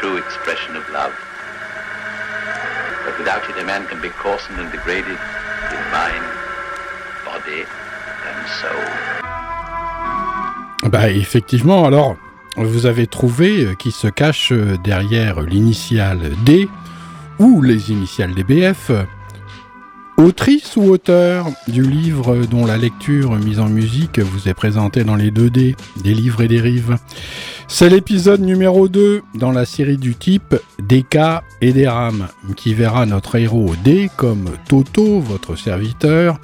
true expression of love. But without it, a man can be coarsened and degraded in mind, body and soul. Bah effectivement, alors vous avez trouvé euh, qui se cache euh, derrière l'initiale D ou les initiales DBF Autrice ou auteur du livre dont la lecture mise en musique vous est présentée dans les 2D, des livres et des rives. C'est l'épisode numéro 2 dans la série du type Des cas et des rames, qui verra notre héros D comme Toto, votre serviteur,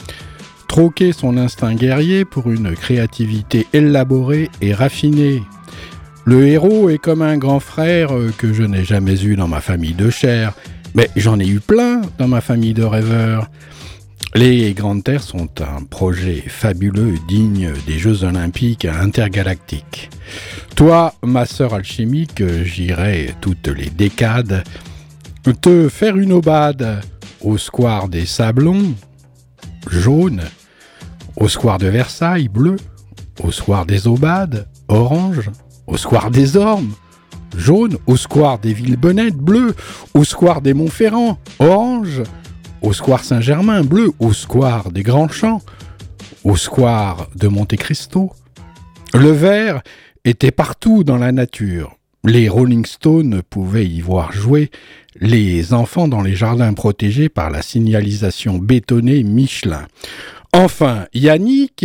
troquer son instinct guerrier pour une créativité élaborée et raffinée. Le héros est comme un grand frère que je n'ai jamais eu dans ma famille de chair, mais j'en ai eu plein dans ma famille de rêveurs. Les Grandes Terres sont un projet fabuleux digne des Jeux Olympiques intergalactiques. Toi, ma sœur alchimique, j'irai toutes les décades te faire une aubade au square des Sablons, jaune, au square de Versailles, bleu, au square des Aubades, orange, au square des Ormes, jaune, au square des Villebonnettes, bleu, au square des Montferrand, orange, au square Saint-Germain, bleu, au square des Grands Champs, au square de Monte Cristo. Le vert était partout dans la nature. Les Rolling Stones pouvaient y voir jouer les enfants dans les jardins protégés par la signalisation bétonnée Michelin. Enfin, Yannick,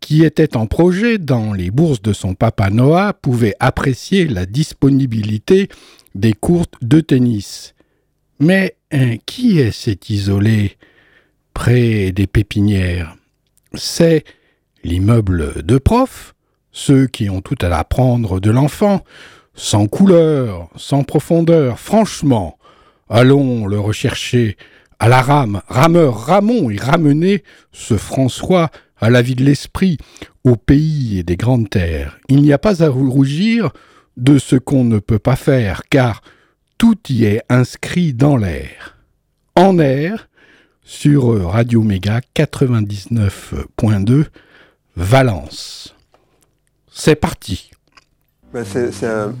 qui était en projet dans les bourses de son papa Noah, pouvait apprécier la disponibilité des courtes de tennis. Mais hein, qui est cet isolé près des pépinières? C'est l'immeuble de prof, ceux qui ont tout à l'apprendre de l'enfant, sans couleur, sans profondeur, franchement. Allons le rechercher à la rame, rameur, Ramon et ramener ce François à la vie de l'esprit, au pays et des grandes terres. Il n'y a pas à rougir de ce qu'on ne peut pas faire, car tout y est inscrit dans l'air. En air, sur Radio Méga 99.2, Valence. C'est parti. Ben, c'est un,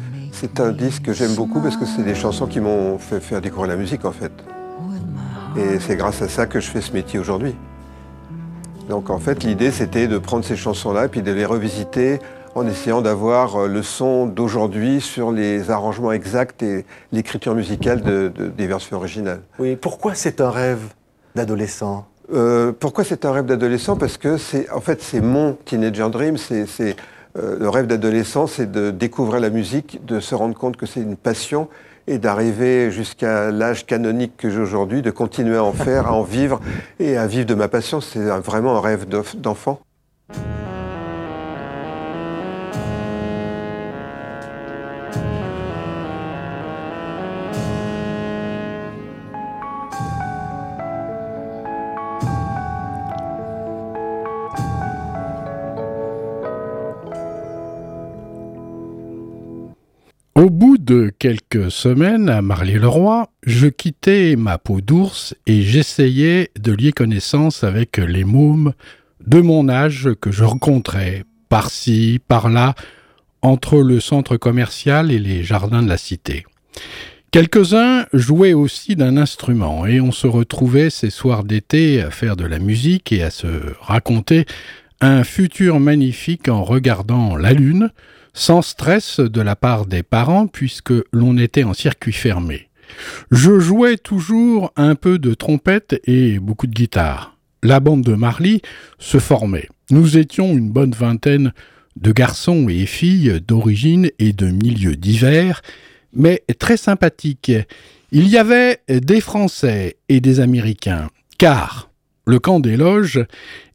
un, disque que j'aime beaucoup parce que c'est des chansons qui m'ont fait faire découvrir la musique en fait. Et c'est grâce à ça que je fais ce métier aujourd'hui. Donc en fait l'idée c'était de prendre ces chansons-là et puis de les revisiter en essayant d'avoir euh, le son d'aujourd'hui sur les arrangements exacts et l'écriture musicale des versions originales. Oui, pourquoi c'est un rêve d'adolescent? Euh, Pourquoi c'est un rêve d'adolescent? Parce que c'est en fait c'est mon teenager dream, c'est euh, le rêve d'adolescent, c'est de découvrir la musique, de se rendre compte que c'est une passion et d'arriver jusqu'à l'âge canonique que j'ai aujourd'hui, de continuer à en faire, à en vivre et à vivre de ma passion. C'est vraiment un rêve d'enfant. De quelques semaines à Marly-le-Roi, je quittais ma peau d'ours et j'essayais de lier connaissance avec les mômes de mon âge que je rencontrais par-ci, par-là, entre le centre commercial et les jardins de la cité. Quelques-uns jouaient aussi d'un instrument et on se retrouvait ces soirs d'été à faire de la musique et à se raconter un futur magnifique en regardant la lune, sans stress de la part des parents puisque l'on était en circuit fermé. Je jouais toujours un peu de trompette et beaucoup de guitare. La bande de Marly se formait. Nous étions une bonne vingtaine de garçons et filles d'origine et de milieux divers, mais très sympathiques. Il y avait des Français et des Américains, car le camp des loges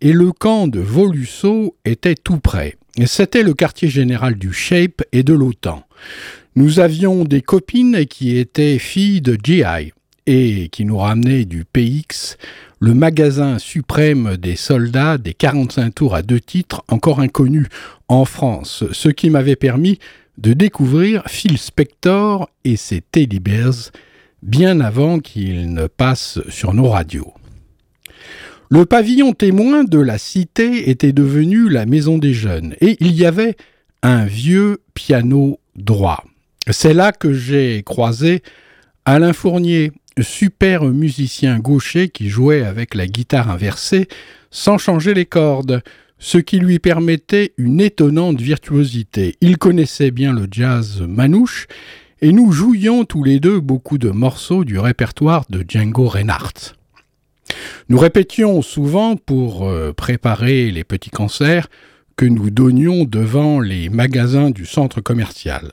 et le camp de Volusso étaient tout près. C'était le quartier général du Shape et de l'OTAN. Nous avions des copines qui étaient filles de GI et qui nous ramenaient du PX, le magasin suprême des soldats des 45 tours à deux titres encore inconnu en France, ce qui m'avait permis de découvrir Phil Spector et ses Teddy Bears bien avant qu'ils ne passent sur nos radios. Le pavillon témoin de la cité était devenu la maison des jeunes et il y avait un vieux piano droit. C'est là que j'ai croisé Alain Fournier, super musicien gaucher qui jouait avec la guitare inversée sans changer les cordes, ce qui lui permettait une étonnante virtuosité. Il connaissait bien le jazz manouche et nous jouions tous les deux beaucoup de morceaux du répertoire de Django Reinhardt. Nous répétions souvent pour euh, préparer les petits concerts que nous donnions devant les magasins du centre commercial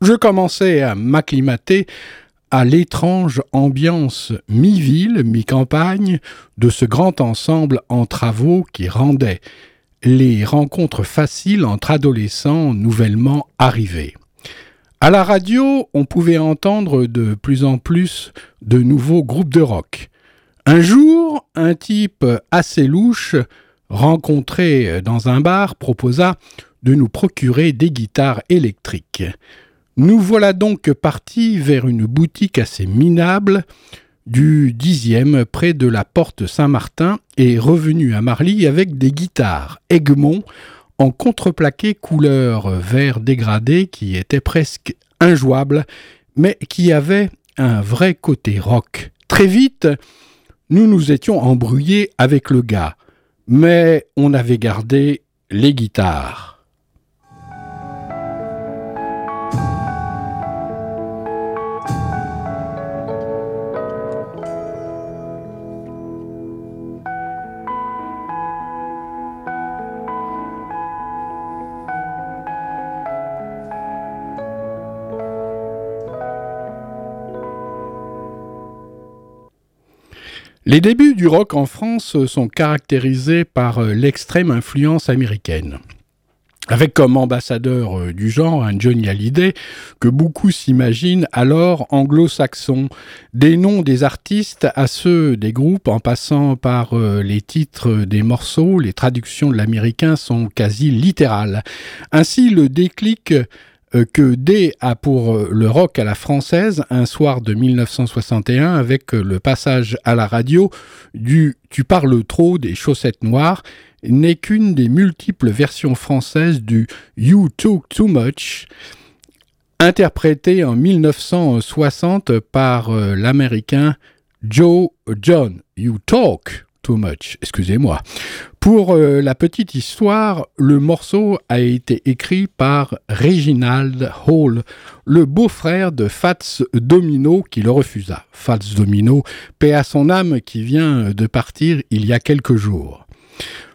je commençais à m'acclimater à l'étrange ambiance mi-ville, mi-campagne de ce grand ensemble en travaux qui rendait les rencontres faciles entre adolescents nouvellement arrivés. À la radio, on pouvait entendre de plus en plus de nouveaux groupes de rock. Un jour, un type assez louche, rencontré dans un bar, proposa de nous procurer des guitares électriques. Nous voilà donc partis vers une boutique assez minable du dixième près de la porte Saint-Martin et revenus à Marly avec des guitares Egmont en contreplaqué couleur vert dégradé qui était presque injouable mais qui avait un vrai côté rock. Très vite, nous nous étions embrouillés avec le gars, mais on avait gardé les guitares. Les débuts du rock en France sont caractérisés par euh, l'extrême influence américaine avec comme ambassadeur euh, du genre un Johnny Hallyday que beaucoup s'imaginent alors anglo-saxon. Des noms des artistes à ceux des groupes en passant par euh, les titres des morceaux, les traductions de l'américain sont quasi littérales. Ainsi le déclic que D a pour euh, le rock à la française un soir de 1961 avec euh, le passage à la radio du Tu parles trop des chaussettes noires n'est qu'une des multiples versions françaises du You Talk Too Much interprété en 1960 par l'américain Joe John. You Talk Too Much, excusez-moi. Pour euh, la petite histoire, le morceau a été écrit par Reginald Hall, le beau-frère de Fats Domino qui le refusa. Fats Domino, paix à son âme qui vient de partir il y a quelques jours.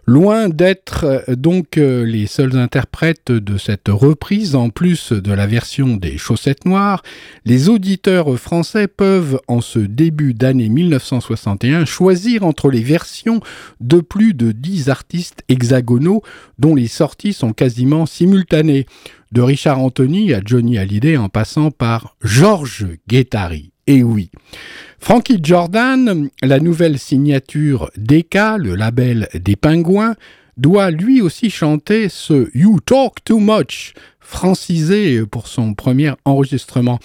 Loin d'être euh, donc euh, les seuls interprètes de cette reprise, en plus de la version des chaussettes noires, les auditeurs français peuvent, en ce début d'année 1961, choisir entre les versions de plus de 10 artistes hexagonaux dont les sorties sont quasiment simultanées, de Richard Anthony à Johnny Hallyday en passant par Georges Guettari. Et oui. Frankie Jordan, la nouvelle signature d'Eka, le label des pingouins, doit lui aussi chanter ce You Talk Too Much, francisé pour son premier enregistrement.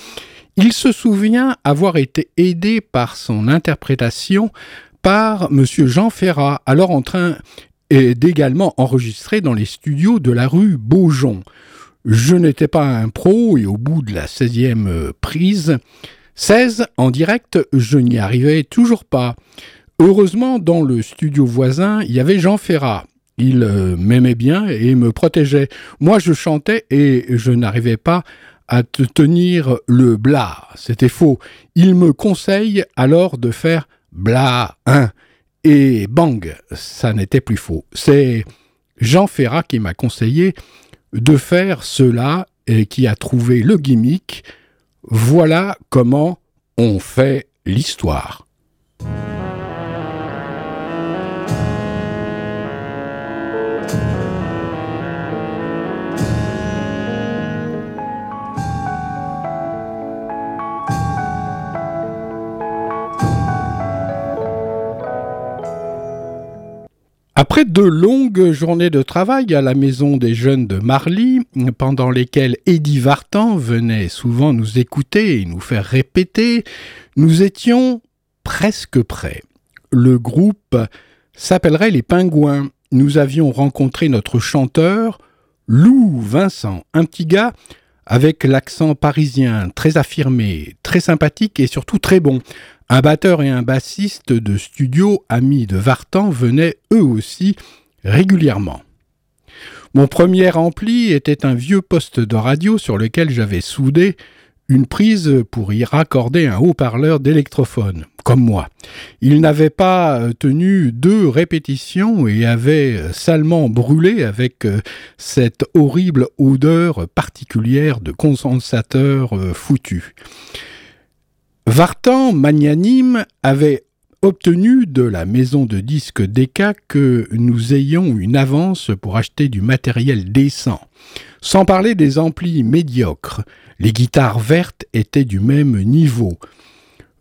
Il se souvient avoir été aidé par son interprétation par M. Jean Ferrat, alors en train d'également enregistrer dans les studios de la rue Beaujon. Je n'étais pas un pro et au bout de la 16e prise, 16 en direct, je n'y arrivais toujours pas. Heureusement, dans le studio voisin, il y avait Jean Ferrat. Il euh, m'aimait bien et me protégeait. Moi, je chantais et je n'arrivais pas à tenir le bla. C'était faux. Il me conseille alors de faire bla 1. Et bang, ça n'était plus faux. C'est Jean Ferrat qui m'a conseillé de faire cela et qui a trouvé le gimmick voilà comment on fait l'histoire. Après de longues journées de travail à la maison des jeunes de Marly, pendant lesquelles Eddie Vartan venait souvent nous écouter et nous faire répéter, nous étions presque prêts. Le groupe s'appellerait les Pingouins. Nous avions rencontré notre chanteur, Lou Vincent, un petit gars avec l'accent parisien très affirmé, très sympathique et surtout très bon. Un batteur et un bassiste de studio amis de Vartan venaient eux aussi régulièrement. Mon premier ampli était un vieux poste de radio sur lequel j'avais soudé une prise pour y raccorder un haut-parleur d'électrophone, comme moi. Il n'avait pas euh, tenu deux répétitions et avait euh, salement brûlé avec euh, cette horrible odeur particulière de condensateur foutu. Vartan, magnanime, avait obtenu de la maison de disques Decca que nous ayons une avance pour acheter du matériel décent. Sans parler des amplis médiocres, les guitares vertes étaient du même niveau.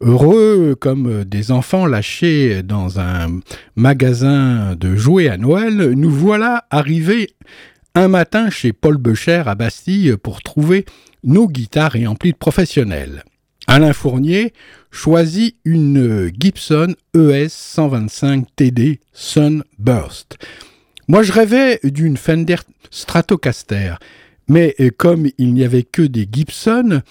Heureux comme des enfants lâchés dans un magasin de jouets à Noël, nous voilà arrivés un matin chez Paul Becher à Bastille pour trouver nos guitares et amplis professionnels. Alain Fournier choisit une Gibson ES 125 TD Sunburst. Moi je rêvais d'une Fender Stratocaster, mais euh, comme il n'y avait que des Gibson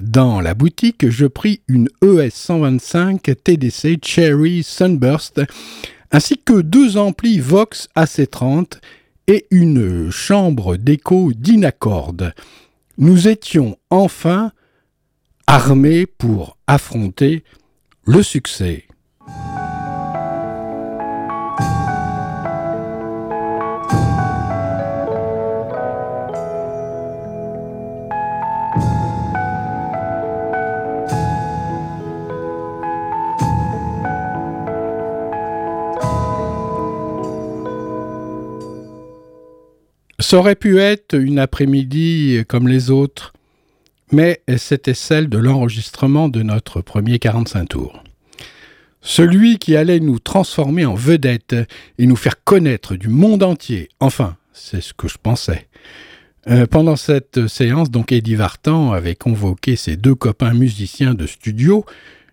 dans la boutique, je pris une ES 125 TDC Cherry Sunburst, ainsi que deux amplis Vox AC30 et une chambre d'écho Dynacord. Nous étions enfin armés pour affronter le succès. Ça aurait pu être une après-midi comme les autres, mais c'était celle de l'enregistrement de notre premier 45 tours. Celui qui allait nous transformer en vedettes et nous faire connaître du monde entier. Enfin, c'est ce que je pensais. Euh, pendant cette séance, donc Eddie Vartan avait convoqué ses deux copains musiciens de studio,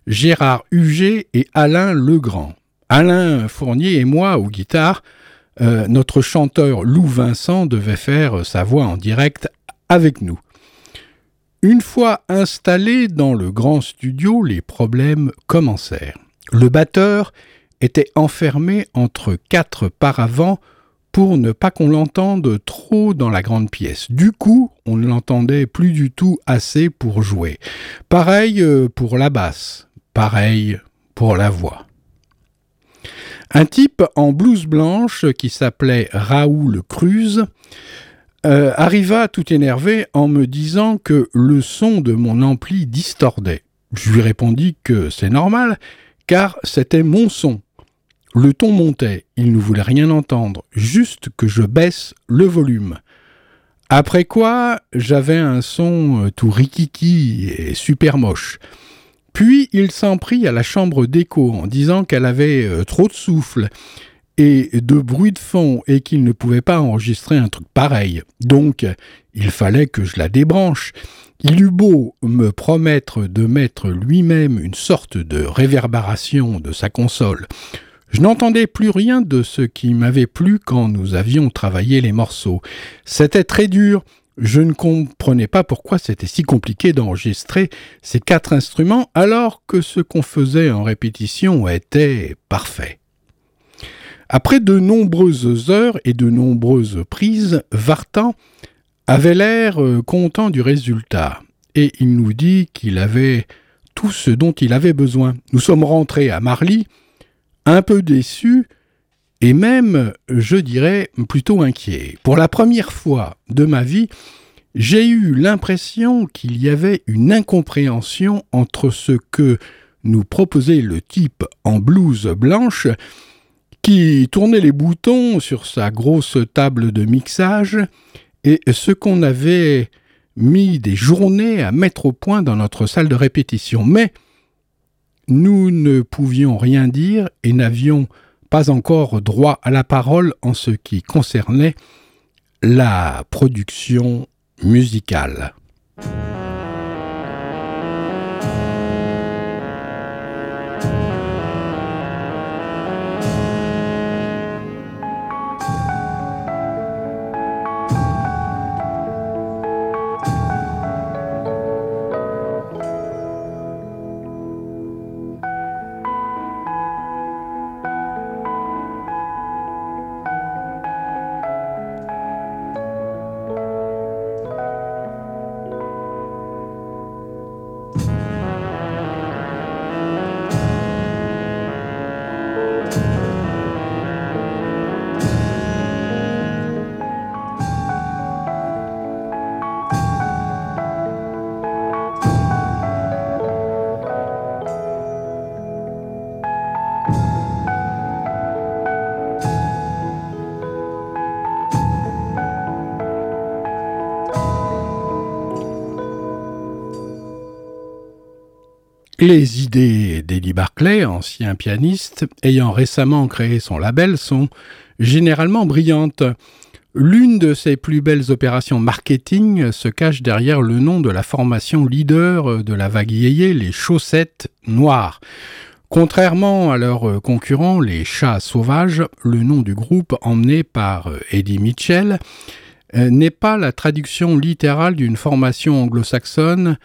Gérard Huget et Alain Legrand. Alain Fournier et moi, aux guitares, euh, notre chanteur Lou Vincent devait faire sa voix en direct avec nous. Une fois installé dans le grand studio, les problèmes commencèrent. Le batteur était enfermé entre quatre paravents pour ne pas qu'on l'entende trop dans la grande pièce. Du coup, on ne l'entendait plus du tout assez pour jouer. Pareil euh, pour la basse, pareil pour la voix. Un type en blouse blanche qui s'appelait Raoul Cruz euh, arriva tout énervé en me disant que le son de mon ampli distordait. Je lui répondis que c'est normal, car c'était mon son. Le ton montait, il ne voulait rien entendre, juste que je baisse le volume. Après quoi, j'avais un son euh, tout rikiki et super moche. Puis il s'en prit à la chambre d'écho en disant qu'elle avait euh, trop de souffle de bruit de fond et qu'il ne pouvait pas enregistrer un truc pareil. Donc il fallait que je la débranche. Il eut beau me promettre de mettre lui-même une sorte de réverbération de sa console. Je n'entendais plus rien de ce qui m'avait plu quand nous avions travaillé les morceaux. C'était très dur, je ne comprenais pas pourquoi c'était si compliqué d'enregistrer ces quatre instruments alors que ce qu'on faisait en répétition était parfait. Après de nombreuses heures et de nombreuses prises, Vartan avait l'air euh, content du résultat, et il nous dit qu'il avait tout ce dont il avait besoin. Nous sommes rentrés à Marly, un peu déçus, et même, je dirais, plutôt inquiet. Pour la première fois de ma vie, j'ai eu l'impression qu'il y avait une incompréhension entre ce que nous proposait le type en blouse blanche qui tournait les boutons sur sa grosse table de mixage et ce qu'on avait mis des journées à mettre au point dans notre salle de répétition. Mais nous ne pouvions rien dire et n'avions pas encore droit à la parole en ce qui concernait la production musicale. Les idées d'Eddie Barclay, ancien pianiste, ayant récemment créé son label, sont généralement brillantes. L'une de ses plus belles opérations marketing se cache derrière le nom de la formation leader de la vague yéyé, les chaussettes noires. Contrairement à leurs concurrents, les chats sauvages, le nom du groupe emmené par Eddie Mitchell euh, n'est pas la traduction littérale d'une formation anglo-saxonne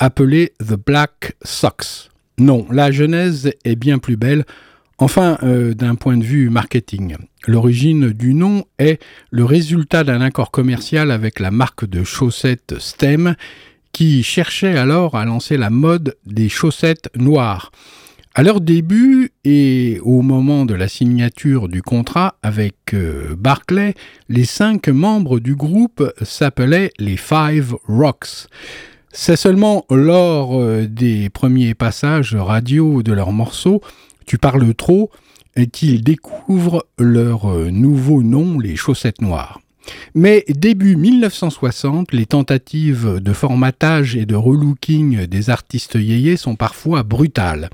appelé The Black Sox. Non, la genèse est bien plus belle, enfin euh, d'un point de vue marketing. L'origine du nom est le résultat d'un accord commercial avec la marque de chaussettes STEM qui cherchait alors à lancer la mode des chaussettes noires. À leur début et au moment de la signature du contrat avec euh, Barclay, les cinq membres du groupe s'appelaient les Five Rocks. C'est seulement lors euh, des premiers passages radio de leurs morceaux, Tu parles trop, qu'ils découvrent leur euh, nouveau nom, les chaussettes noires. Mais début 1960, les tentatives de formatage et de relooking des artistes yéyés sont parfois brutales.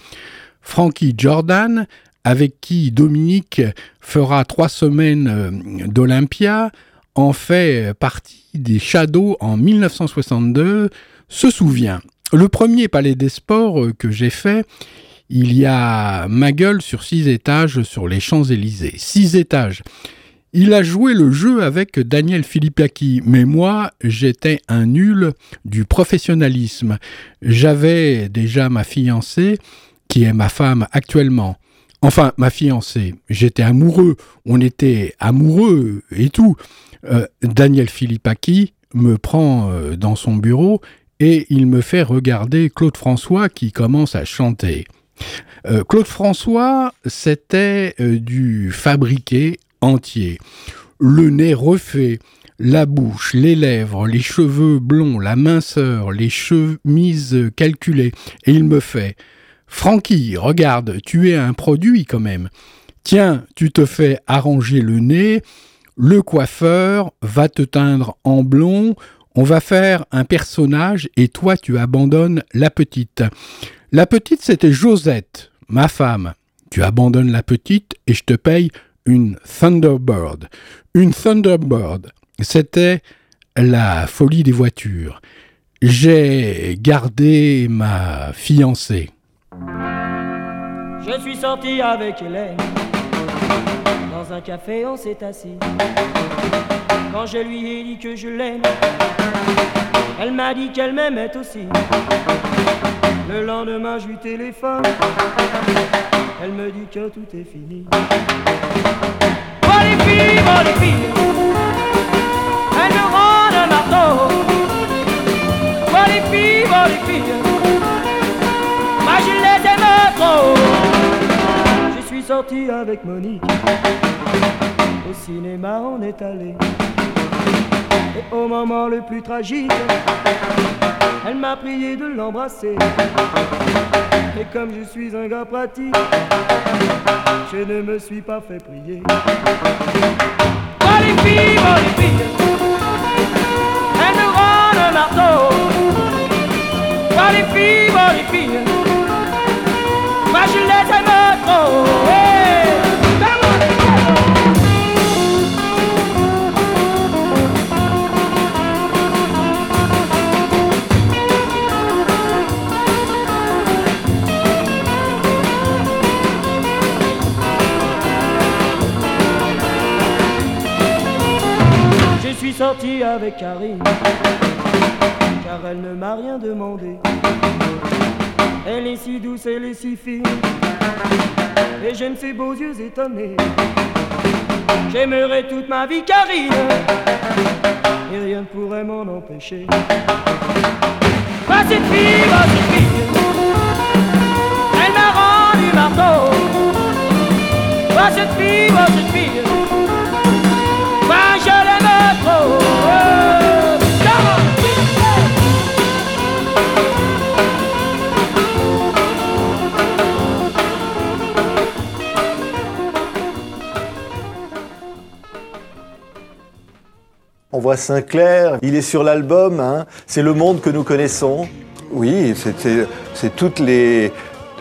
Frankie Jordan, avec qui Dominique fera trois semaines euh, d'Olympia, en fait partie des Shadows en 1962, se souvient. Le premier palais des sports euh, que j'ai fait, il y a ma gueule sur six étages sur les Champs-Élysées. Six étages. Il a joué le jeu avec Daniel Philippaki, mais moi, j'étais un nul du professionnalisme. J'avais déjà ma fiancée, qui est ma femme actuellement. Enfin, ma fiancée. J'étais amoureux, on était amoureux et tout. Euh, Daniel Philippaki me prend euh, dans son bureau et il me fait regarder Claude François qui commence à chanter. Euh, Claude François, c'était euh, du fabriqué entier. Le nez refait, la bouche, les lèvres, les cheveux blonds, la minceur, les chemises calculées. Et il me fait Francky, regarde, tu es un produit quand même. Tiens, tu te fais arranger le nez, le coiffeur va te teindre en blond, on va faire un personnage et toi tu abandonnes la petite. La petite c'était Josette, ma femme. Tu abandonnes la petite et je te paye une Thunderbird. Une Thunderbird, c'était la folie des voitures. J'ai gardé ma fiancée. Je suis sorti avec Hélène. Un café, on s'est assis. Quand je lui ai dit que je l'aime, elle m'a dit qu'elle m'aimait aussi. Le lendemain, je lui téléphone. Elle me dit que tout est fini. Oh les filles, oh les filles, elle me rend un marteau. Oh les filles, oh les filles, sorti avec Monique. Au cinéma, on est allé. Et au moment le plus tragique, elle m'a prié de l'embrasser. Et comme je suis un gars pratique, je ne me suis pas fait prier. Oh les filles, oh les filles, elles me rendent un marteau. Oh les filles, oh les filles, moi je les aime trop. Sorti avec Karine, car elle ne m'a rien demandé. Elle est si douce, elle est si fine, et j'aime ses beaux yeux étonnés. J'aimerais toute ma vie Karine, et rien ne pourrait m'en empêcher. Va cette fille, va cette fille, elle m'a rendu marteau. Va cette fille, va cette fille, voit Sinclair, il est sur l'album, hein. c'est le monde que nous connaissons. Oui, c'est- toutes les.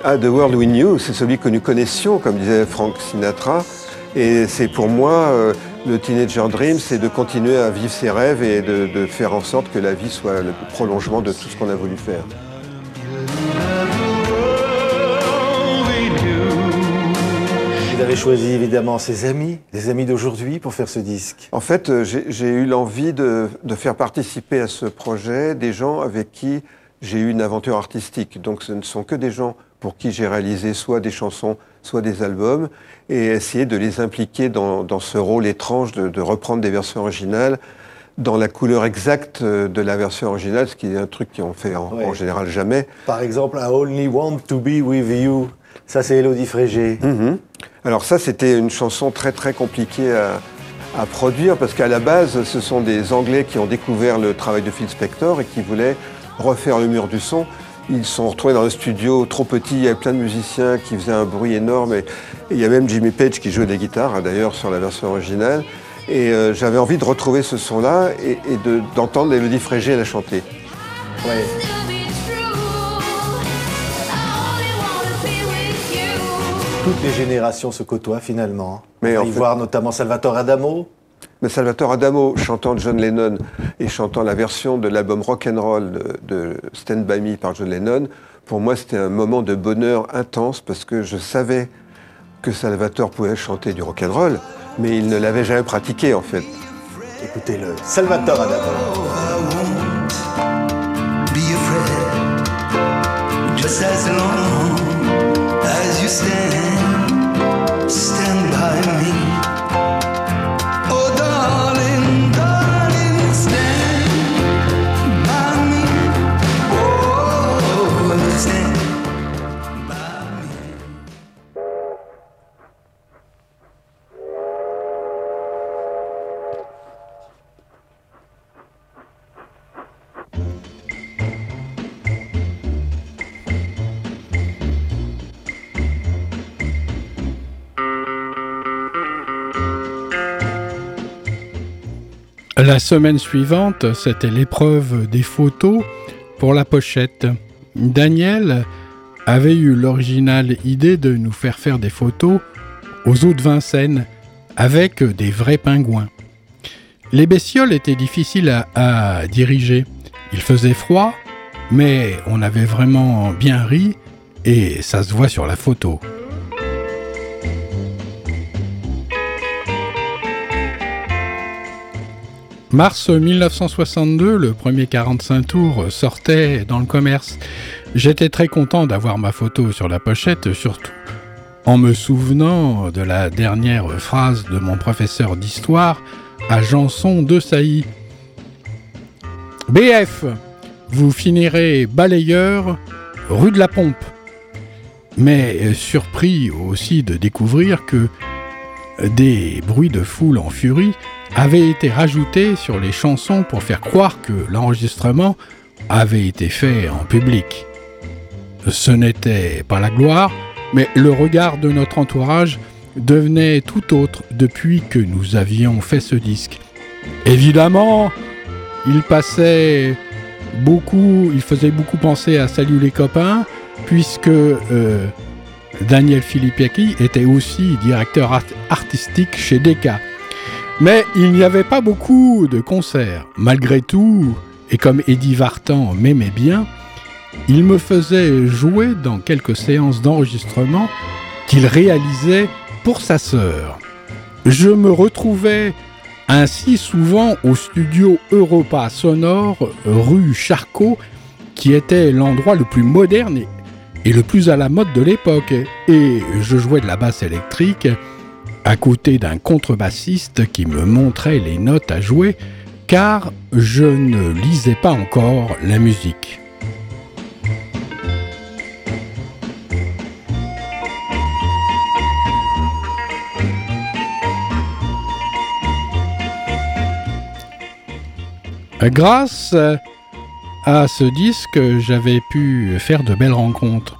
Ah, The World We Knew, c'est celui que nous connaissions, comme disait Frank Sinatra. Et c'est pour moi, euh, le Teenager Dream, c'est de continuer à vivre ses rêves et de faire en sorte que la vie soit le prolongement de tout ce qu'on a voulu faire. Il avait choisi évidemment ses amis, les amis d'aujourd'hui, pour faire ce disque. En fait, euh, j'ai eu l'envie de, de faire participer à ce projet des gens avec qui j'ai eu une aventure artistique. Donc ce ne sont que des gens pour qui j'ai réalisé soit des chansons, soit des albums, et essayer de les impliquer dans, dans ce rôle étrange de, de reprendre des versions originales dans la couleur exacte euh, de la version originale, ce qui est un truc qu'on fait en, Ouais. en général jamais. Par exemple, I Only Want to Be With You. Ça, c'est Elodie Frégé. Mhm. Alors ça, c'était une chanson très très compliquée à, à produire parce qu'à la base, ce sont des Anglais qui ont découvert le travail de Phil Spector et qui voulaient refaire le mur du son. Ils se sont retrouvés dans un studio trop petit, il y avait plein de musiciens qui faisaient un bruit énorme et, et il y a même Jimmy Page qui jouait des guitares hein, d'ailleurs sur la version originale. Et euh, j'avais envie de retrouver ce son-là et, et de- d'entendre Elodie Frégé la chanter. Ouais. Toutes les générations se côtoient finalement. Mais On va en y fait- voir notamment Salvatore Adamo. Mais Salvatore Adamo chantant John Lennon et chantant la version de l'album Rock and Roll de, de Stand By Me par John Lennon, pour moi c'était un moment de bonheur intense parce que je savais que Salvatore pouvait chanter du rock and roll, mais il ne l'avait jamais pratiqué en fait. Écoutez-le. Salvatore Adamo. La semaine suivante, c'était l'épreuve des photos pour la pochette. Daniel avait eu l'originale idée de nous faire faire des photos aux eaux de Vincennes avec des vrais pingouins. Les bestioles étaient difficiles à, à diriger. Il faisait froid, mais on avait vraiment bien ri et ça se voit sur la photo. Mars 1962, le premier 45 tours sortait dans le commerce. J'étais très content d'avoir ma photo sur la pochette, surtout en me souvenant de la dernière phrase de mon professeur d'histoire à Janson de Sailly. BF, vous finirez balayeur rue de la Pompe. Mais euh, surpris aussi de découvrir que des bruits de foule en furie avaient été rajoutés sur les chansons pour faire croire que l'enregistrement avait été fait en public. Ce n'était pas la gloire, mais le regard de notre entourage devenait tout autre depuis que nous avions fait ce disque. Évidemment, il passait beaucoup, il faisait beaucoup penser à Salut les copains, puisque euh, Daniel Filippiaki était aussi directeur art- artistique chez Decca. Mais il n'y avait pas beaucoup de concerts. Malgré tout, et comme Eddie Vartan m'aimait bien, il me faisait jouer dans quelques séances d'enregistrement qu'il réalisait pour sa sœur. Je me retrouvais ainsi souvent au studio Europa Sonore rue Charcot, qui était l'endroit le plus moderne et, le plus à la mode de l'époque. Et je jouais de la basse électrique à côté d'un contrebassiste qui me montrait les notes à jouer, car je ne lisais pas encore la musique. Grâce à ce disque, j'avais pu faire de belles rencontres.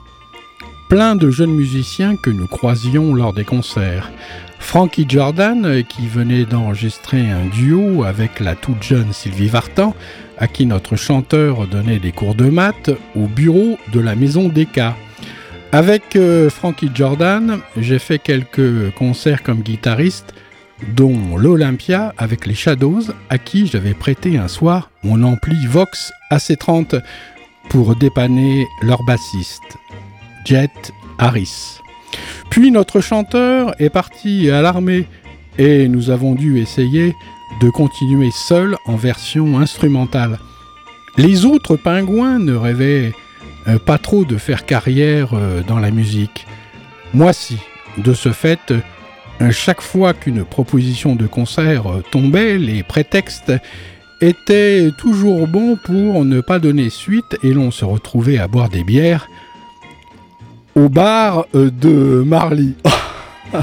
Plein de jeunes musiciens que nous croisions lors des concerts. Frankie Jordan, qui venait d'enregistrer un duo avec la toute jeune Sylvie Vartan, à qui notre chanteur donnait des cours de maths au bureau de la maison d'Eka. Avec euh, Frankie Jordan, j'ai fait quelques concerts comme guitariste dont l'Olympia avec les Shadows, à qui j'avais prêté un soir mon ampli Vox AC30 pour dépanner leur bassiste, Jet Harris. Puis notre chanteur est parti à l'armée et nous avons dû essayer de continuer seul en version instrumentale. Les autres pingouins ne rêvaient euh, pas trop de faire carrière euh, dans la musique. Moi si, de ce fait, euh, chaque fois qu'une proposition de concert tombait, les prétextes étaient toujours bons pour ne pas donner suite et l'on se retrouvait à boire des bières au bar euh, de Marly.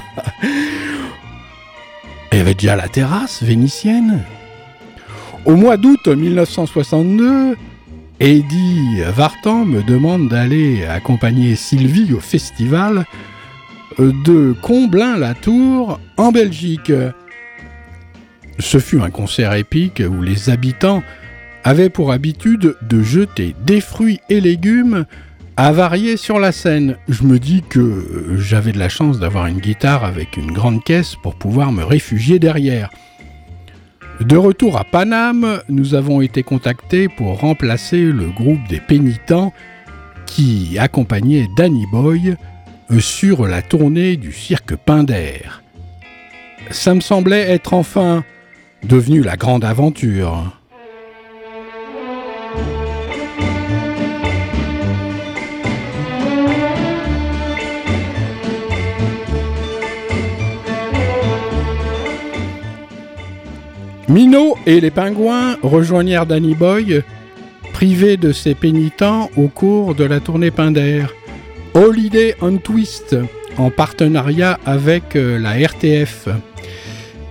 Il y avait déjà la terrasse vénitienne. Au mois d'août 1962, Eddie Vartan me demande d'aller accompagner Sylvie au festival de Comblain-la-Tour en Belgique. Ce fut un concert épique où les habitants avaient pour habitude de jeter des fruits et légumes avariés sur la scène. Je me dis que j'avais de la chance d'avoir une guitare avec une grande caisse pour pouvoir me réfugier derrière. De retour à Paname, nous avons été contactés pour remplacer le groupe des pénitents qui accompagnait Danny Boy sur la tournée du cirque Pinder. Ça me semblait être enfin devenu la grande aventure. Minot et les pingouins rejoignirent Danny Boy, privés de ses pénitents au cours de la tournée Pinder. Holiday on Twist, en partenariat avec euh, la RTF,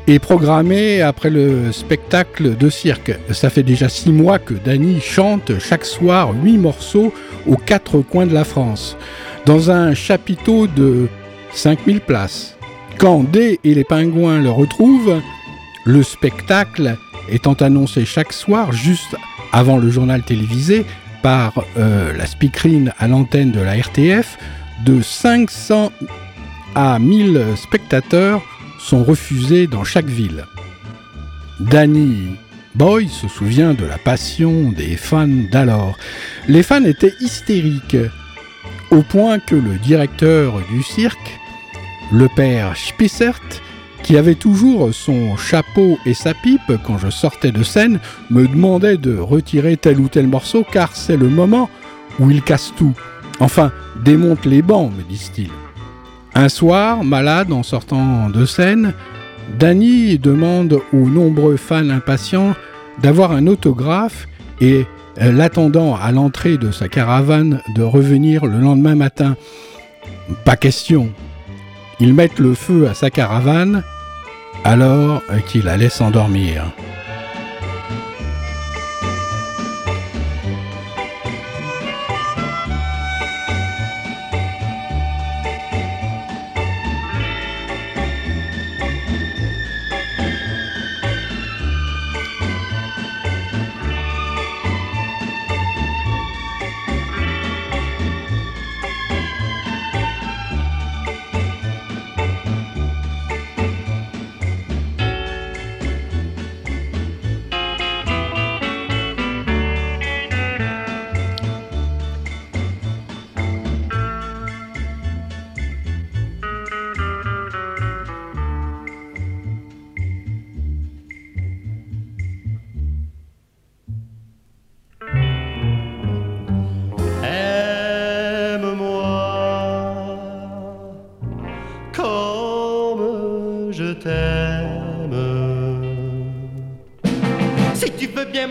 est programmé après le spectacle de cirque. Ça fait déjà six mois que Danny chante chaque soir huit morceaux aux quatre coins de la France, dans un chapiteau de 5000 places. Quand D et les pingouins le retrouvent, le spectacle étant annoncé chaque soir juste avant le journal télévisé par euh, la speakerine à l'antenne de la RTF, de 500 à 1000 spectateurs sont refusés dans chaque ville. Danny Boy se souvient de la passion des fans d'alors. Les fans étaient hystériques, au point que le directeur du cirque, le père Spissert, qui avait toujours son chapeau et sa pipe quand je sortais de scène, me demandait de retirer tel ou tel morceau car c'est le moment où il casse tout. Enfin, démonte les bancs, me disent-ils. Un soir, malade en sortant de scène, Danny demande aux nombreux fans impatients d'avoir un autographe et l'attendant à l'entrée de sa caravane de revenir le lendemain matin. Pas question. Ils mettent le feu à sa caravane alors qu'il allait s'endormir.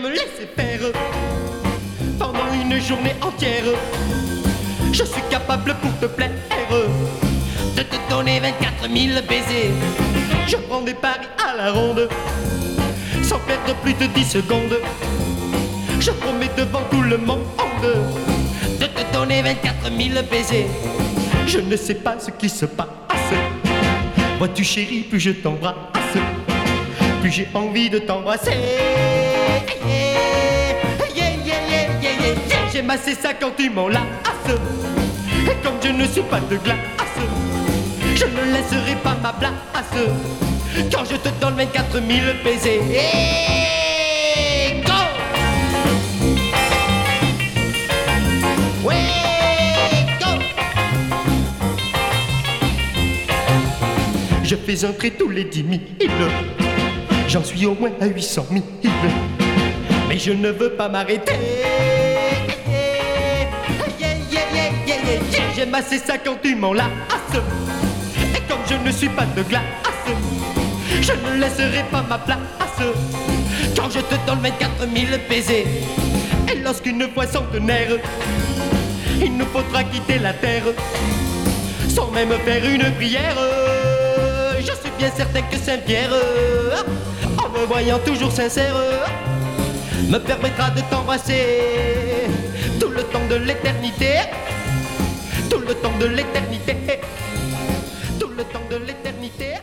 Me laisser faire pendant une journée entière. Je suis capable pour te plaire de te donner 24 000 baisers. Je prends des paris à la ronde sans perdre plus de 10 secondes. Je promets devant tout le monde de te donner 24 000 baisers. Je ne sais pas ce qui se passe. Vois-tu chérie, plus je t'embrasse, plus j'ai envie de t'embrasser. J'ai massé ça quand tu m'enlaces. Et comme je ne suis pas de glace, je ne laisserai pas ma place. Quand je te donne 24 000 baisers. Et go! Go! Je fais trait tous les 10 000. J'en suis au moins à 800 000. Mais je ne veux pas m'arrêter. J'ai massé ça quand tu m'enlaces. Et comme je ne suis pas de glace, je ne laisserai pas ma place. Quand je te donne 24 000 baisers. Et lorsqu'une fois centenaire, il nous faudra quitter la terre. Sans même faire une prière. Je suis bien certain que Saint-Pierre, en me voyant toujours sincère, me permettra de t'embrasser tout le temps de l'éternité. Tout le temps de l'éternité. Tout le temps de l'éternité.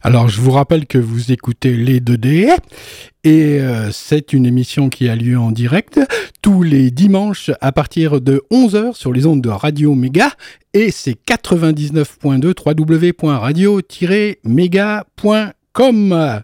Alors, je vous rappelle que vous écoutez les 2D et euh, c'est une émission qui a lieu en direct tous les dimanches à partir de 11h sur les ondes de Radio Méga et c'est 99.2 www.radio-méga.com.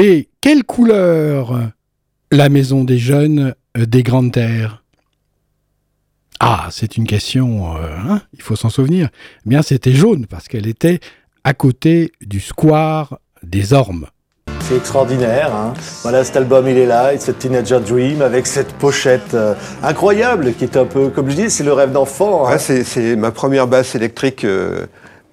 Des quelle couleur la maison des jeunes euh, des grandes terres? Ah, c'est une question, euh, hein, il faut s'en souvenir. Eh bien, c'était jaune parce qu'elle était à côté du square des Ormes. C'est extraordinaire. Hein. Voilà, cet album, il est là, It's a Teenager Dream, avec cette pochette euh, incroyable qui est un peu, comme je dis, c'est le rêve d'enfant. hein. C'est, c'est ma première basse électrique. euh,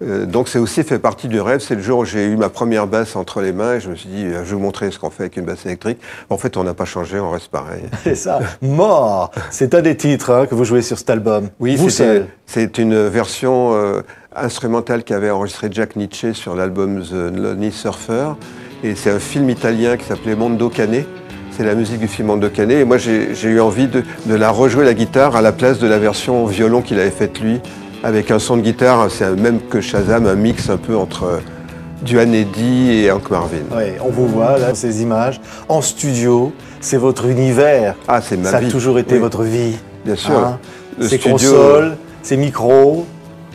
euh, donc c'est aussi fait partie du rêve. C'est le jour où j'ai eu ma première basse entre les mains et je me suis dit, euh, je vais vous montrer ce qu'on fait avec une basse électrique. En fait, on n'a pas changé, on reste pareil. C'est ça, Mort C'est un des titres hein, que vous jouez sur cet album. Oui, vous c'était- seul. c'est une version euh, instrumentale qu'avait enregistré Jack Nietzsche sur l'album The Lonely Surfer. Et c'est un film italien qui s'appelait Mondo Cane. C'est la musique du film Ando-Canet. Et moi, j'ai j'ai eu envie de, de la rejouer la guitare à la place de la version violon qu'il avait faite lui, avec un son de guitare, c'est même que Shazam, un mix un peu entre euh, Duane Eddy et Hank Marvin. Ouais, on vous voit là, ces images, en studio, c'est votre univers. Ah, c'est ma Ça vie. a toujours été Oui, votre vie. Bien sûr. Hein Le ces studio- consoles, ces micros.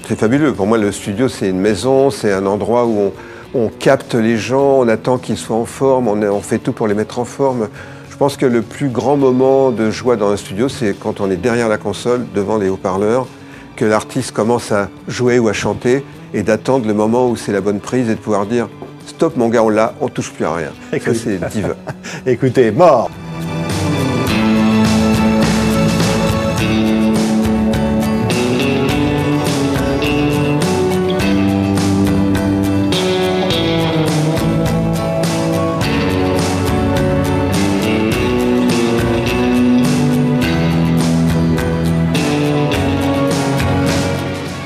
C'est fabuleux. Pour moi, le studio, c'est une maison, c'est un endroit où on, on capte les gens, on attend qu'ils soient en forme, on fait tout pour les mettre en forme. Je pense que le plus grand moment de joie dans un studio, c'est quand on est derrière la console, devant les haut-parleurs, que l'artiste commence à jouer ou à chanter et d'attendre le moment où c'est la bonne prise et de pouvoir dire Stop, mon gars, on l'a, on touche plus à rien. Ça, c'est divin. Écoutez, mort.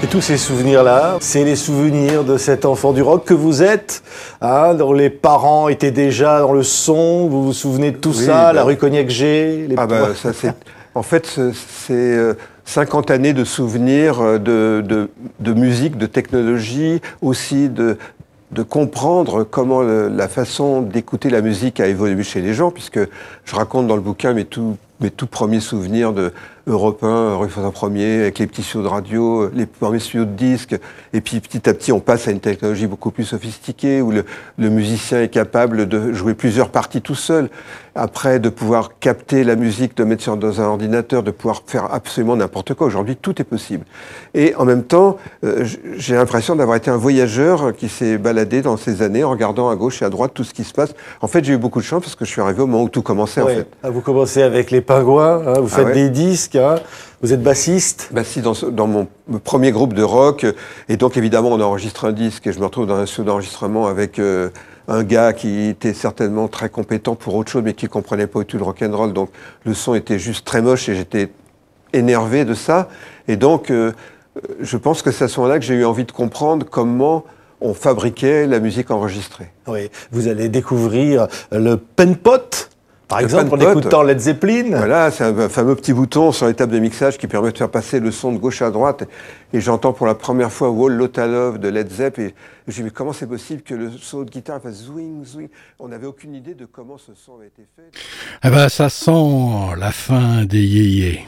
Et tous ces souvenirs-là, c'est les souvenirs de cet enfant du rock que vous êtes, hein, dont les parents étaient déjà dans le son, vous vous souvenez de tout Oui, ça, bah- la rue Cognac-G, les Ah bah, ça c'est. En fait, ce- c'est euh, 50 années de souvenirs euh, de, de, de musique, de technologie, aussi de, de comprendre comment le- la façon d'écouter la musique a évolué chez les gens, puisque je raconte dans le bouquin mes tout, mes tout premiers souvenirs de Europe 1, rue 1er, avec les petits studios de radio, les premiers studios de disques, et puis petit à petit on passe à une technologie beaucoup plus sophistiquée, où le, le musicien est capable de jouer plusieurs parties tout seul, après de pouvoir capter la musique, de mettre sur dans un ordinateur, de pouvoir faire absolument n'importe quoi. Aujourd'hui, tout est possible. Et en même temps, euh, j'ai l'impression d'avoir été un voyageur qui s'est baladé dans ces années en regardant à gauche et à droite tout ce qui se passe. En fait, j'ai eu beaucoup de chance parce que je suis arrivé au moment où tout commençait, en fait. Ah, Vous commencez avec les pingouins, hein, vous Ah faites ouais. des disques, vous êtes bassiste. Si, dans, dans mon premier groupe de rock, et donc évidemment on enregistre un disque et je me retrouve dans un studio d'enregistrement avec euh, un gars qui était certainement très compétent pour autre chose mais qui comprenait pas du tout le rock'n'roll, donc le son était juste très moche et j'étais énervé de ça. Et donc euh, je pense que c'est à ce moment-là que j'ai eu envie de comprendre comment on fabriquait la musique enregistrée. Oui. Vous allez découvrir le penpot, par Le exemple, en écoutant Led Zeppelin. Voilà, c'est un, un fameux petit bouton sur les tables de mixage qui permet de faire passer le son de gauche à droite. Et j'entends pour la première fois Wall Lotta Love de Led Zepp. Et je me dis, mais comment c'est possible que le solo de guitare fasse zwing, zwing? On n'avait aucune idée de comment ce son avait été fait. Ah bah ça sent la fin des yéyés.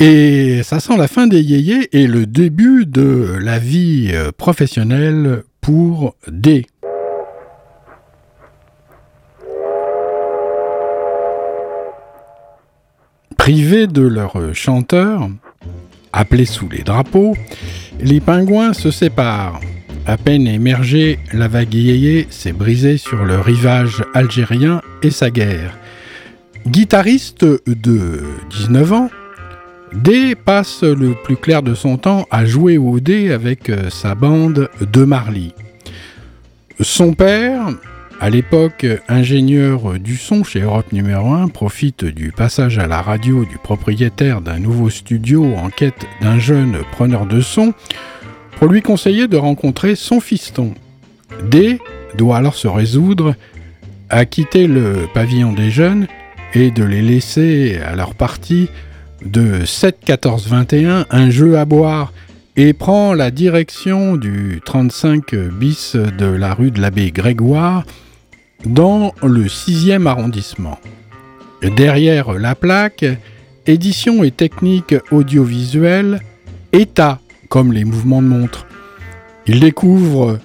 Et ça sent la fin des yéyés et le début de la vie euh, professionnelle pour D. Privés de leur chanteur, appelés sous les drapeaux, les pingouins se séparent. À peine émergé, la vague yéyé s'est brisée sur le rivage algérien et sa guerre. Guitariste de 19 ans, D passe le plus clair de son temps à jouer au dé avec euh, sa bande de Marly. Son père, à l'époque ingénieur du son chez Europe numéro 1, profite du passage à la radio du propriétaire d'un nouveau studio en quête d'un jeune preneur de son pour lui conseiller de rencontrer son fiston. D doit alors se résoudre à quitter le pavillon des jeunes et de les laisser à leur partie de 7 14 21 un jeu à boire et prend la direction du 35 bis de la rue de l'abbé Grégoire dans le 6e arrondissement. Derrière la plaque, édition et technique audiovisuelle, état comme les mouvements de montre. Il découvre,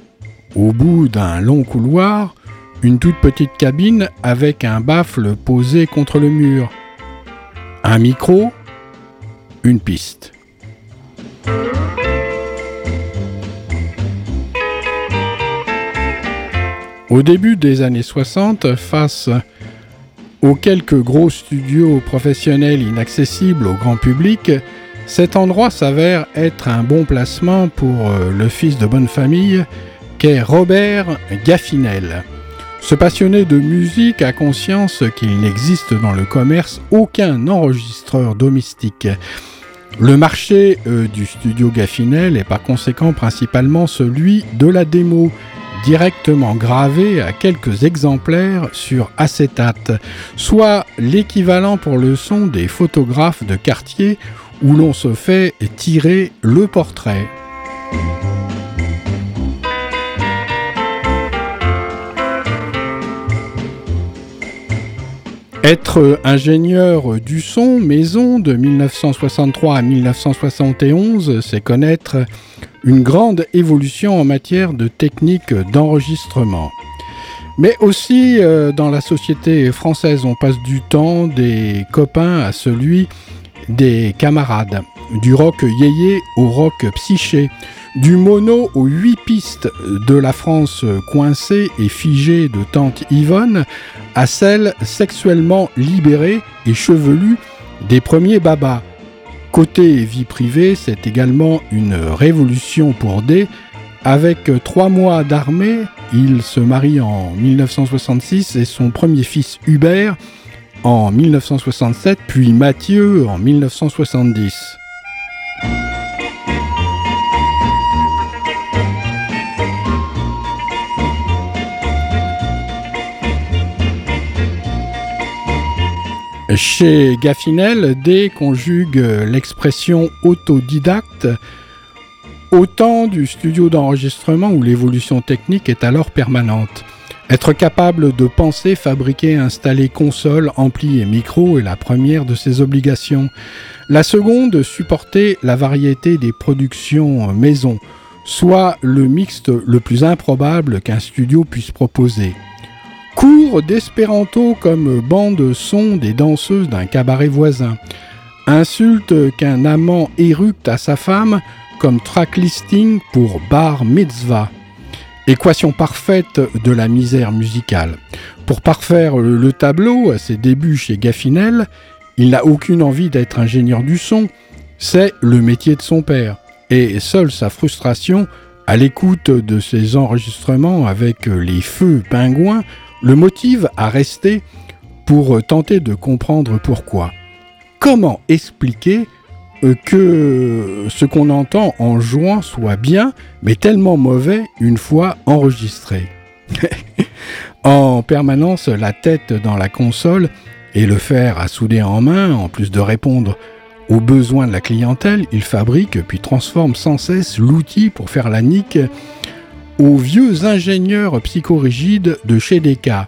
au bout d'un long couloir, une toute petite cabine avec un baffle posé contre le mur. Un micro, une piste. Au début des années 60, face aux quelques gros studios professionnels inaccessibles au grand public, cet endroit s'avère être un bon placement pour euh, le fils de bonne famille qu'est Robert Gaffinel. Ce passionné de musique a conscience qu'il n'existe dans le commerce aucun enregistreur domestique. Le marché euh, du studio Gaffinel est par conséquent principalement celui de la démo, directement gravé à quelques exemplaires sur acétate, soit l'équivalent pour le son des photographes de quartier où l'on se fait tirer le portrait. Être ingénieur du son maison de 1963 à 1971, c'est connaître une grande évolution en matière de technique d'enregistrement. Mais aussi euh, dans la société française, on passe du temps des copains à celui des camarades, du rock yéyé au rock psyché, du mono aux huit pistes de la France coincée et figée de tante Yvonne à celle sexuellement libérée et chevelue des premiers babas. Côté vie privée, c'est également une révolution pour D. Avec trois mois d'armée, il se marie en 1966 et son premier fils Hubert en 1967, puis Mathieu en 1970. Chez Gaffinel, D conjugue l'expression autodidacte au temps du studio d'enregistrement où l'évolution technique est alors permanente. Être capable de penser, fabriquer, installer console, ampli et micro est la première de ses obligations. La seconde, supporter la variété des productions maison, soit le mixte le plus improbable qu'un studio puisse proposer. Cours d'espéranto comme bande son des danseuses d'un cabaret voisin. Insulte qu'un amant éructe à sa femme comme track listing pour bar mitzvah. Équation parfaite de la misère musicale. Pour parfaire le tableau, à ses débuts chez Gaffinel, il n'a aucune envie d'être ingénieur du son, c'est le métier de son père. Et seule sa frustration, à l'écoute de ses enregistrements avec les feux pingouins, le motive à rester pour tenter de comprendre pourquoi. Comment expliquer que ce qu'on entend en jouant soit bien, mais tellement mauvais une fois enregistré. en permanence la tête dans la console et le fer à souder en main, en plus de répondre aux besoins de la clientèle, il fabrique puis transforme sans cesse l'outil pour faire la nique aux vieux ingénieurs psychorigides de chez Decca.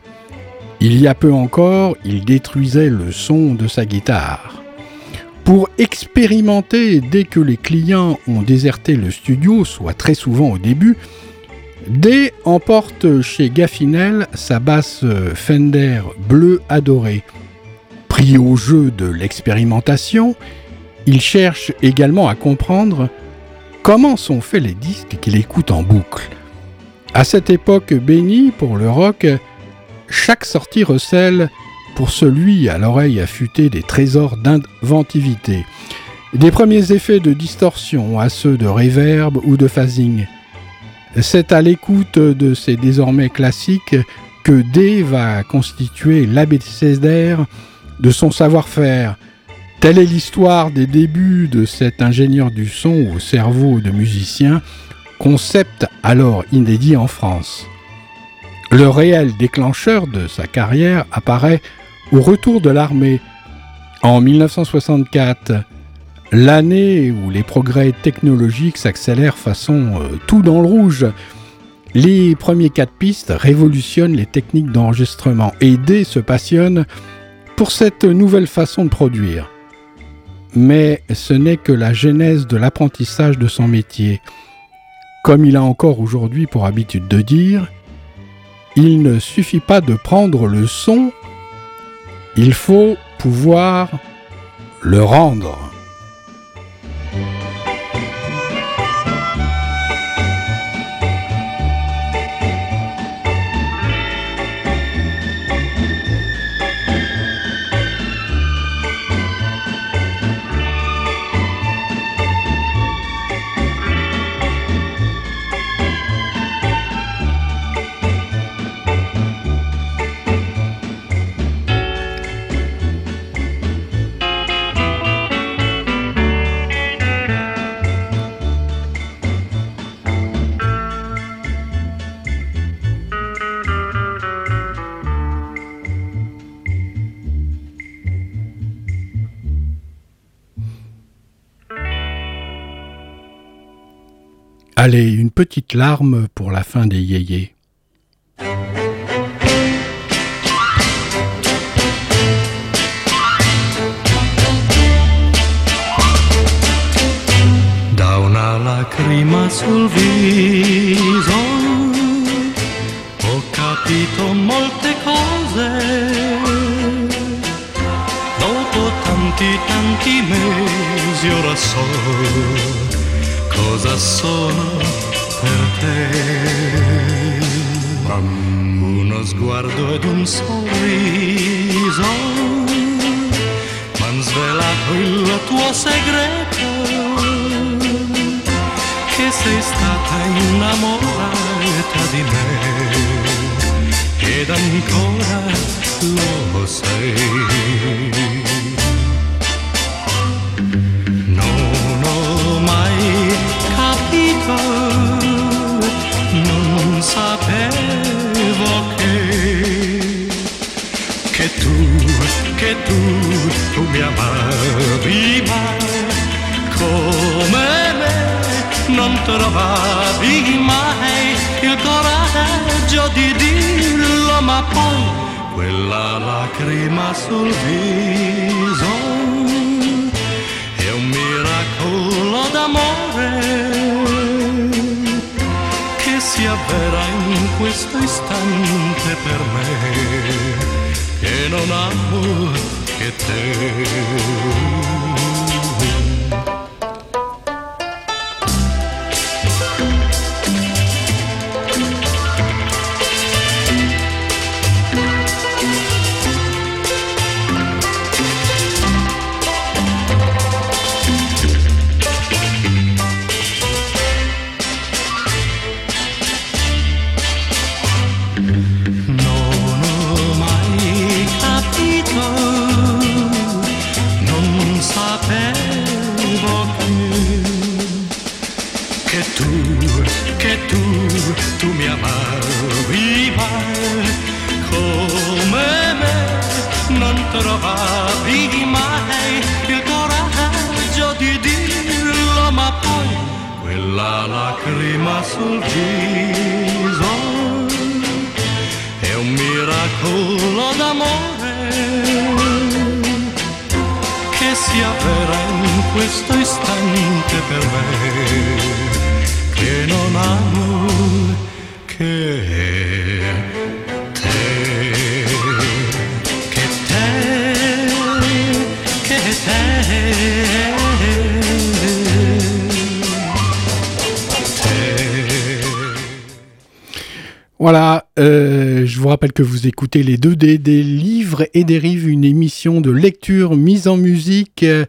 Il y a peu encore, il détruisait le son de sa guitare. Pour expérimenter dès que les clients ont déserté le studio, soit très souvent au début, D emporte chez Gaffinel sa basse Fender bleu adorée. Pris au jeu de l'expérimentation, Il cherche également à comprendre comment sont faits les disques qu'il écoute en boucle. À cette époque bénie pour le rock, chaque sortie recèle pour celui à l'oreille affûtée des trésors d'inventivité. Des premiers effets de distorsion à ceux de reverb ou de phasing. C'est à l'écoute de ces désormais classiques que D va constituer l'abécédaire de son savoir-faire. Telle est l'histoire des débuts de cet ingénieur du son au cerveau de musicien, concept alors inédit en France. Le réel déclencheur de sa carrière apparaît au retour de l'armée en 1964, l'année où les progrès technologiques s'accélèrent façon euh, tout dans le rouge. Les premiers quatre pistes révolutionnent les techniques d'enregistrement et D se passionne pour cette nouvelle façon de produire. Mais ce n'est que la genèse de l'apprentissage de son métier. Comme il a encore aujourd'hui pour habitude de dire, il ne suffit pas de prendre le son, il faut pouvoir le rendre. Allez, une petite larme pour la fin des yéyés. Da una lacrima sul viso ho capito molte cose. Dopo tanti tanti mesi ora so cosa sono per te. Uno sguardo ed un sorriso m'han svelato il tuo segreto che sei stata innamorata di me ed ancora lo sei. Tu, tu mi amavi mai come me, non trovavi mai il coraggio di dirlo, ma poi quella lacrima sul viso è un miracolo d'amore che si avvera in questo istante per me che non amo che te. Non sul viso è un miracolo d'amore che si avvera in questo istante per me che non amo che je vous rappelle que vous écoutez les 2D des livres et des rives, une émission de lecture mise en musique. euh,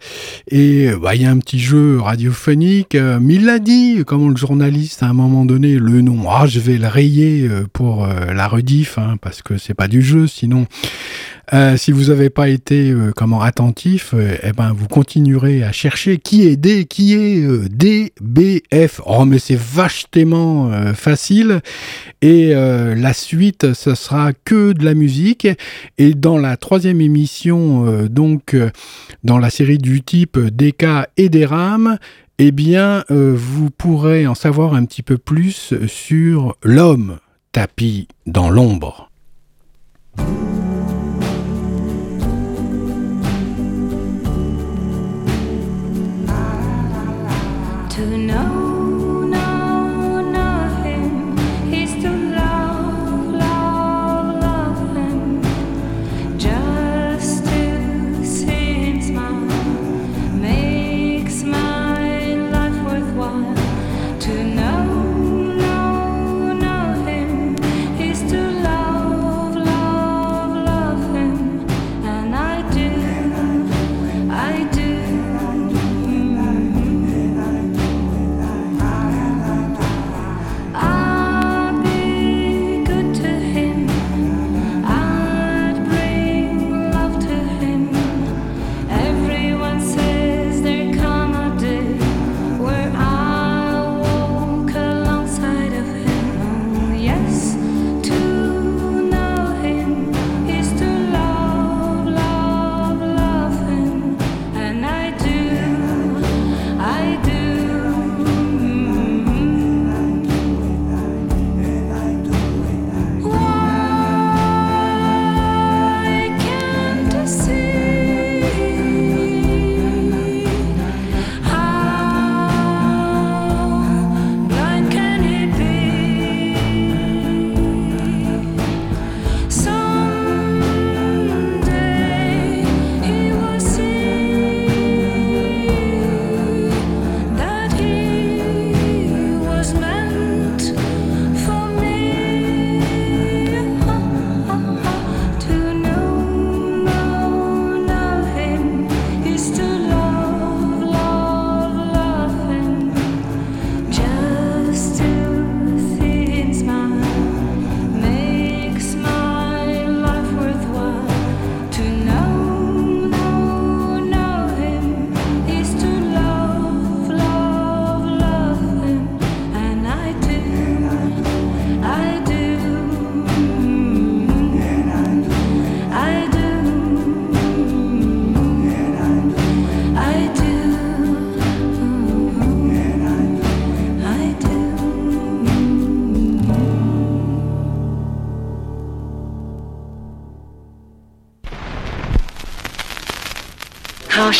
Et bah, il y a un petit jeu radiophonique. euh, Mais il l'a dit, comme le journaliste à un moment donné, le nom. Ah, je vais le rayer euh, pour euh, la rediff, hein, parce que c'est pas du jeu. Sinon, euh, si vous n'avez pas été euh, comment attentif, euh, eh ben vous continuerez à chercher qui est D, qui est DBF. Oh mais c'est vachement facile. Et la suite, ce sera que de la musique. Et dans la troisième émission, donc dans la série du type DK et des rames, eh bien, vous pourrez en savoir un petit peu plus sur l'homme tapis dans l'ombre.